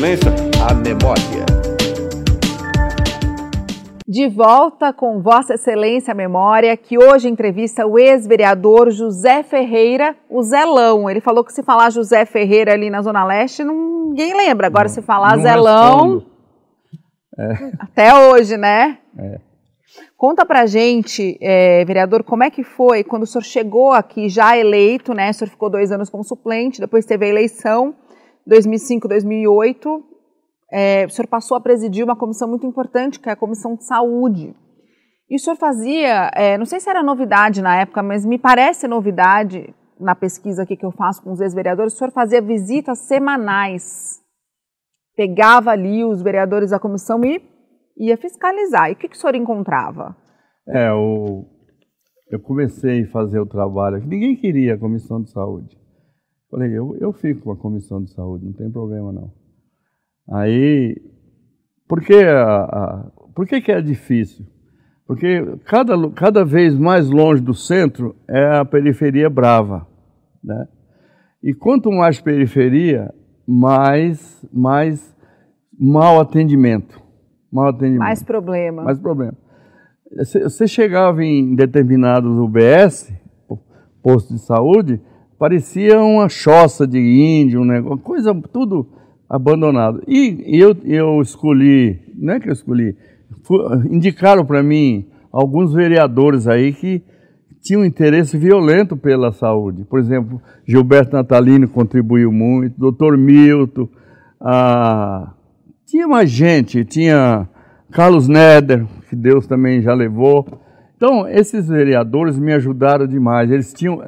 Excelência, a memória. De volta com Vossa Excelência a Memória, que hoje entrevista o ex-vereador José Ferreira, o Zelão. Ele falou que se falar José Ferreira ali na Zona Leste, ninguém lembra. Agora, não, se falar Zelão. É. Até hoje, né? É. Conta pra gente, é, vereador, como é que foi quando o senhor chegou aqui já eleito, né? O senhor ficou dois anos como suplente, depois teve a eleição, 2005, 2008. É, o senhor passou a presidir uma comissão muito importante, que é a Comissão de Saúde. E o senhor fazia, é, não sei se era novidade na época, mas me parece novidade na pesquisa aqui que eu faço com os ex-vereadores, o senhor fazia visitas semanais. Pegava ali os vereadores da comissão e ia fiscalizar. E o que, que o senhor encontrava? É, o, eu comecei a fazer o trabalho. Ninguém queria a comissão de saúde. Falei, eu, eu fico com a comissão de saúde, não tem problema não. Aí, por que, a, a, por que, que é difícil? Porque cada, cada vez mais longe do centro é a periferia brava, né? E quanto mais periferia, mais, mais mau atendimento. Mau atendimento. Mais problema. Mais problema. Você chegava em determinados UBS, posto de saúde, parecia uma choça de índio, um negócio, coisa tudo abandonado. E eu, eu escolhi, não é que eu escolhi, indicaram para mim alguns vereadores aí que tinham interesse violento pela saúde. Por exemplo, Gilberto Natalino contribuiu muito, doutor Milton, ah, tinha mais gente, tinha Carlos Neder, que Deus também já levou. Então, esses vereadores me ajudaram demais. Eles tinham.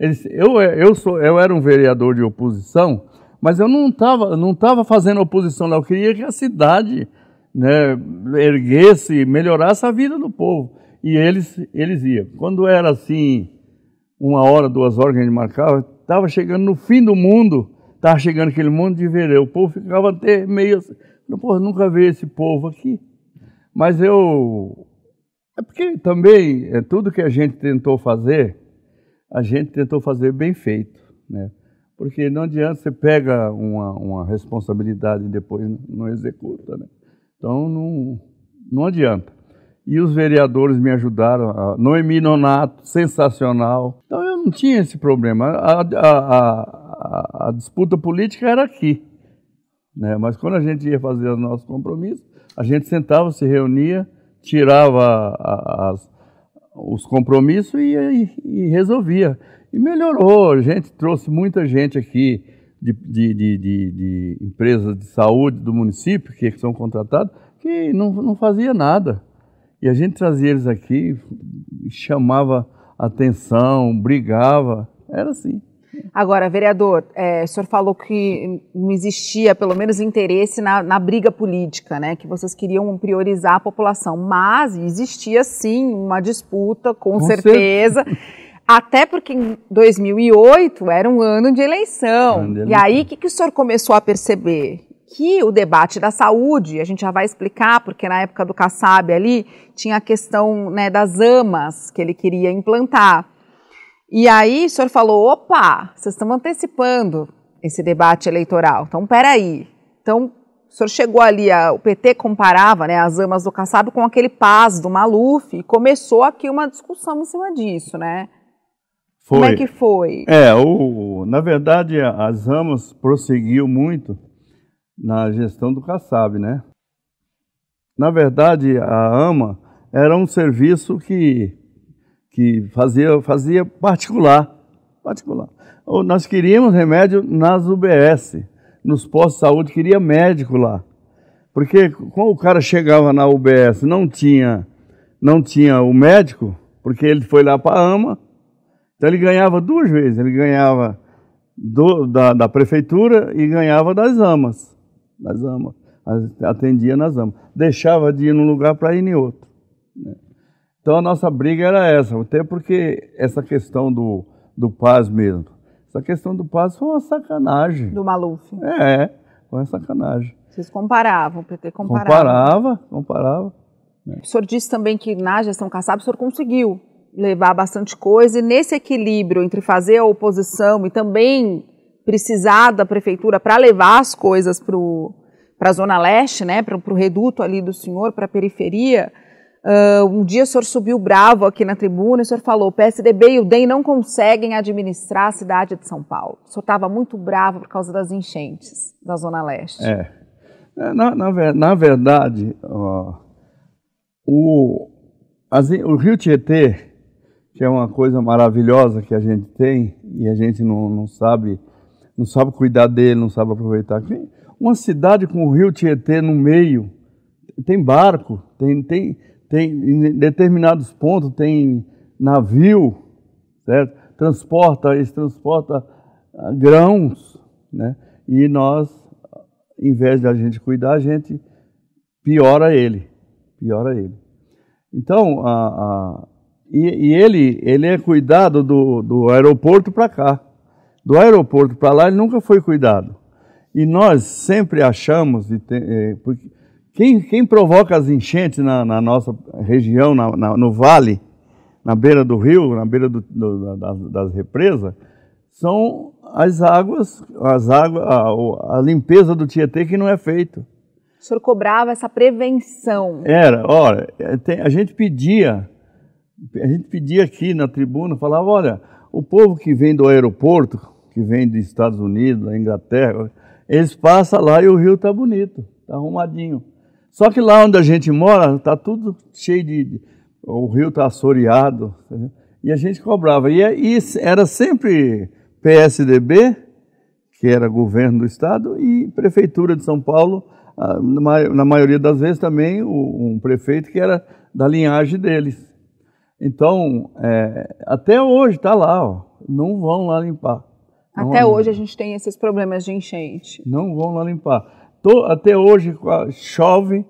Eles, eu, eu, sou, eu era um vereador de oposição, mas eu não estava não tava fazendo oposição lá. Eu queria que a cidade né, erguesse, melhorasse a vida do povo. E eles, eles iam. Quando era assim, uma hora, duas horas que a gente marcava, estava chegando no fim do mundo, estava chegando aquele monte de verê. O povo ficava até meio assim. Pô, nunca vi esse povo aqui. Mas eu. É porque também é tudo que a gente tentou fazer, a gente tentou fazer bem feito, né? Porque não adianta você pega uma, uma responsabilidade e depois não executa, né? Então não, não adianta. E os vereadores me ajudaram, a Noemi Nonato, sensacional. Então eu não tinha esse problema. A, a, a, a disputa política era aqui. Né? Mas quando a gente ia fazer os nossos compromissos, a gente sentava, se reunia, tirava as, os compromissos e, e, e, resolvia. E melhorou, a gente trouxe muita gente aqui de, de, de, de, empresas de saúde do município, que são contratados, que não, não fazia nada. E a gente trazia eles aqui, chamava atenção, brigava, era assim. Agora, vereador, é, o senhor falou que não existia, pelo menos, interesse na, na, briga política, né? Que vocês queriam priorizar a população. Mas existia, sim, uma disputa, com, com certeza. certeza. Até porque em 2008 era um ano de eleição. Ano de eleição. E aí, o que, que o senhor começou a perceber? que o debate da saúde, a gente já vai explicar, porque na época do Kassab ali, tinha a questão né, das amas que ele queria implantar. E aí o senhor falou, opa, vocês estão antecipando esse debate eleitoral. Então, peraí. Então, o senhor chegou ali, a, o PT comparava né, as amas do Kassab com aquele paz do Maluf e começou aqui uma discussão em cima disso, né? Foi. Como é que foi? É, o, na verdade, as amas prosseguiu muito na gestão do Kassab, né? Na verdade, a AMA era um serviço que que fazia, fazia particular. particular. Nós queríamos remédio nas UBS, nos postos de saúde, queria médico lá. Porque quando o cara chegava na UBS, não tinha, não tinha o médico, porque ele foi lá para a AMA, então ele ganhava duas vezes, ele ganhava do, da, da prefeitura e ganhava das AMAs, das AMAs, atendia nas AMAs. Deixava de ir num lugar para ir em outro. Né? Então a nossa briga era essa, até porque essa questão do, do paz mesmo. Essa questão do paz foi uma sacanagem. Do Maluf. É, foi uma sacanagem. Vocês comparavam, o PT comparava. Comparava, comparava. Né? O senhor disse também que na gestão Kassab o senhor conseguiu levar bastante coisa e nesse equilíbrio entre fazer a oposição e também precisar da prefeitura para levar as coisas para a Zona Leste, né, para o reduto ali do senhor, para a periferia. Uh, um dia o senhor subiu bravo aqui na tribuna e o senhor falou: o PSDB e o DEM não conseguem administrar a cidade de São Paulo. O senhor estava muito bravo por causa das enchentes da Zona Leste. É. Na, na, na verdade, ó, o, as, o Rio Tietê, que é uma coisa maravilhosa que a gente tem e a gente não, não sabe não sabe cuidar dele, não sabe aproveitar. Uma cidade com o Rio Tietê no meio, tem barco, tem, tem, tem em determinados pontos tem navio, certo? Transporta, eles transporta ah, grãos, né? E nós, em vez de a gente cuidar, a gente piora ele, piora ele. Então, a, a e, e, ele, ele é cuidado do, do aeroporto para cá. Do aeroporto para lá, ele nunca foi cuidado. E nós sempre achamos, é, porque quem, quem provoca as enchentes na, na nossa região, na, na, no vale, na beira do rio, na beira do, do, das, das, represas, são as águas, as águas a, a, limpeza do Tietê que não é feito. O senhor cobrava essa prevenção. Era, olha, a gente pedia, a gente pedia aqui na tribuna, falava, olha, o povo que vem do aeroporto, que vem dos Estados Unidos, da Inglaterra, eles passam lá e o rio está bonito, está arrumadinho. Só que lá onde a gente mora, está tudo cheio de. O rio está assoreado. E a gente cobrava. E, e era sempre PSDB, que era governo do estado, e Prefeitura de São Paulo, na maioria das vezes também um prefeito que era da linhagem deles. Então, é, até hoje está lá, ó, não vão lá limpar. Até hoje a gente tem esses problemas de enchente. Não vão lá limpar até hoje chove,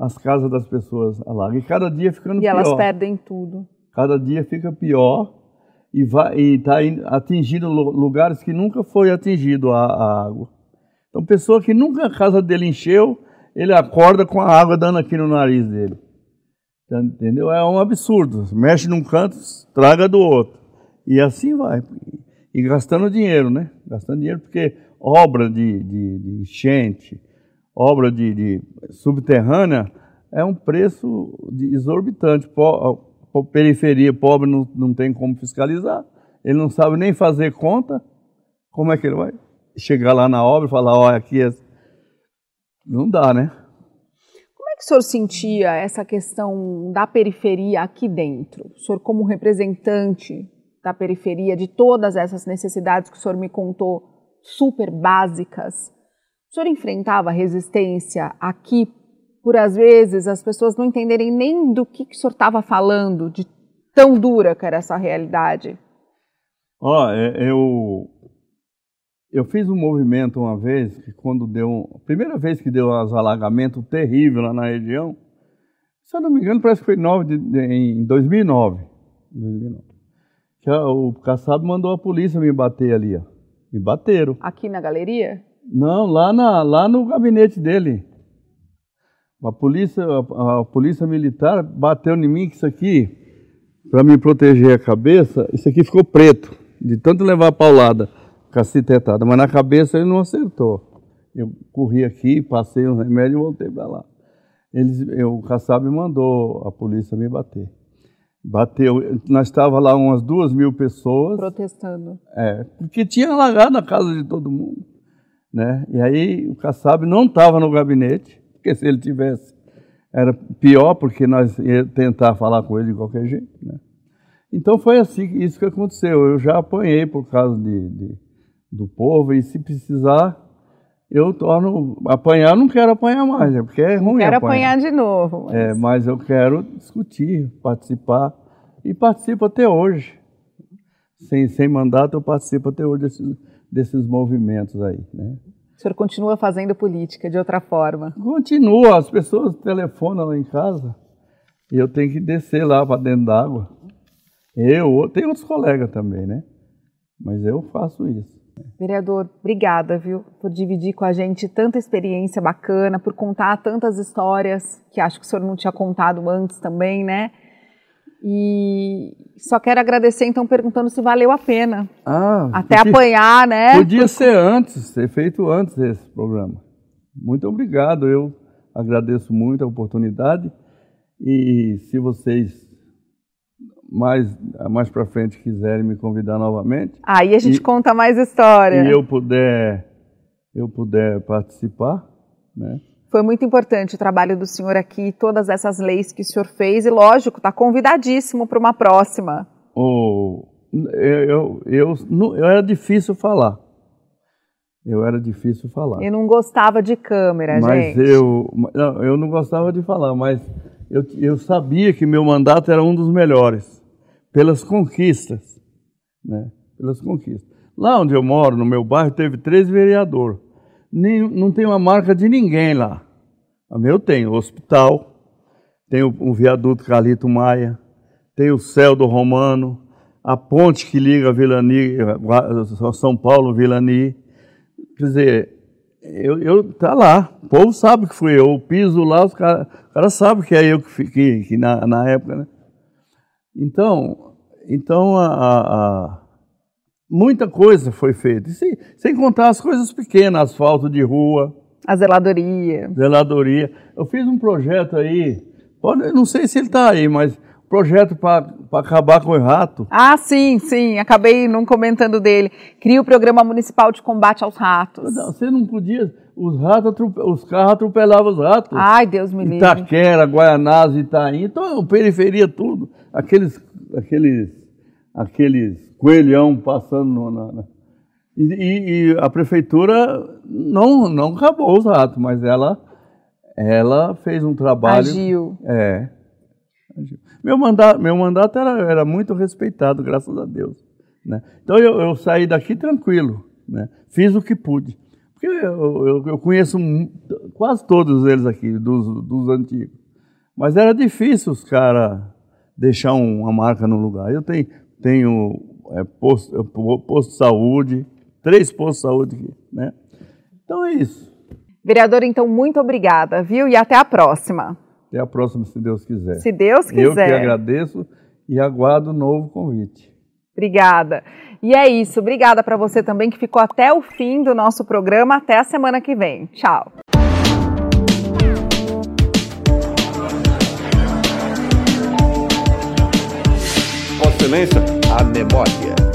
as casas das pessoas alagam. E cada dia ficando e pior. E elas perdem tudo. Cada dia fica pior e está atingindo lugares que nunca foi atingido a, a, água. Então, pessoa que nunca a casa dele encheu, ele acorda com a água dando aqui no nariz dele. Entendeu? É um absurdo. Mexe num canto, traga do outro. E assim vai. E gastando dinheiro, né? Gastando dinheiro porque obra de, de, de enchente, obra de, de, subterrânea, é um preço exorbitante. A periferia pobre não, não tem como fiscalizar, ele não sabe nem fazer conta. Como é que ele vai chegar lá na obra e falar, olha, aqui é... Não dá, né? Como é que o senhor sentia essa questão da periferia aqui dentro? O senhor como representante da periferia, de todas essas necessidades que o senhor me contou, super básicas. O senhor enfrentava resistência aqui por, às vezes, as pessoas não entenderem nem do que, que o senhor estava falando, de tão dura que era essa realidade? Ó, oh, eu, eu fiz um movimento uma vez, que quando deu, a primeira vez que deu um alagamento terrível lá na região, se eu não me engano, parece que foi de, de, em 2009, 2009 que o Kassab mandou a polícia me bater ali, ó. Me bateram. Aqui na galeria? Não, lá, na, lá no gabinete dele. A polícia, a, a polícia militar bateu em mim que isso aqui, para me proteger a cabeça, isso aqui ficou preto, de tanto levar a paulada, cacetetada, mas na cabeça ele não acertou. Eu corri aqui, passei um remédio e voltei para lá. Eles, eu, o Kassab mandou a polícia me bater. Bateu, nós estávamos lá umas duas mil pessoas. Protestando. É, porque tinha alagado a casa de todo mundo. Né? E aí o Kassab não estava no gabinete, porque se ele tivesse, era pior, porque nós ia tentar falar com ele de qualquer jeito. Né? Então foi assim, isso que aconteceu. Eu já apanhei por causa de, de do povo, e se precisar, eu torno. Apanhar, não quero apanhar mais, né? porque é ruim. Quero apanhar. apanhar de novo. Mas... É, mas eu quero discutir, participar, e participo até hoje. Sem, sem mandato, eu participo até hoje desses, desses movimentos aí. Né? O senhor continua fazendo política de outra forma? Continua, as pessoas telefonam lá em casa e eu tenho que descer lá para dentro d'água. Eu, tem outros colegas também, né? Mas eu faço isso. Vereador, obrigada, viu, por dividir com a gente tanta experiência bacana, por contar tantas histórias que acho que o senhor não tinha contado antes também, né? E só quero agradecer, então, perguntando se valeu a pena. Ah, Até podia, apanhar, né? Podia ser antes, ser feito antes esse programa. Muito obrigado, eu agradeço muito a oportunidade e se vocês mais, mais para frente quiserem me convidar novamente. Aí a gente e, conta mais história. E eu puder, eu puder participar, né? Foi muito importante o trabalho do senhor aqui, todas essas leis que o senhor fez, e lógico, está convidadíssimo para uma próxima. Oh, eu, eu, eu, eu, era difícil falar. Eu era difícil falar. Eu não gostava de câmera, mas gente. Mas eu, não, eu não gostava de falar, mas eu, eu sabia que meu mandato era um dos melhores, pelas conquistas, né? Pelas conquistas. Lá onde eu moro, no meu bairro, teve três vereadores. Nem, não tem uma marca de ninguém lá. A meu tem o hospital, tem o, o viaduto Carlito Maia, tem o céu do Romano, a ponte que liga Vilani, São Paulo, Vilani. Quer dizer, eu, eu tá lá, o povo sabe que fui eu, eu piso lá, os caras cara sabem que é eu que fiquei que na, na época, né? Então, então a, a, muita coisa foi feita, sem, sem contar as coisas pequenas, asfalto de rua. A zeladoria. Zeladoria. Eu fiz um projeto aí, pode, não sei se ele está aí, mas projeto para acabar com o rato. Ah, sim, sim, acabei não comentando dele. Cria o Programa Municipal de Combate aos Ratos. Você não podia, os ratos, os carros atropelavam os ratos. Ai, Deus me livre. Itaquera, Guaianazes, Itaim, então periferia tudo. Aqueles, aqueles, aqueles coelhão passando na, na. E, e, a prefeitura não, não acabou os ratos, mas ela, ela fez um trabalho. Agiu. É. Agiu. Meu mandato, meu mandato era, era muito respeitado, graças a Deus. Né? Então eu, eu saí daqui tranquilo, né? fiz o que pude. Porque eu, eu, eu conheço quase todos eles aqui, dos, dos antigos. Mas era difícil os caras deixar um, uma marca no lugar. Eu tenho, tenho é, posto, posto de saúde, três postos de saúde aqui. Né? Então é isso. Vereador, então, muito obrigada, viu? E até a próxima. Até a próxima, se Deus quiser. Se Deus quiser. Eu que agradeço e aguardo o um novo convite. Obrigada. E é isso. Obrigada para você também que ficou até o fim do nosso programa. Até a semana que vem. Tchau. Excelência, a memória.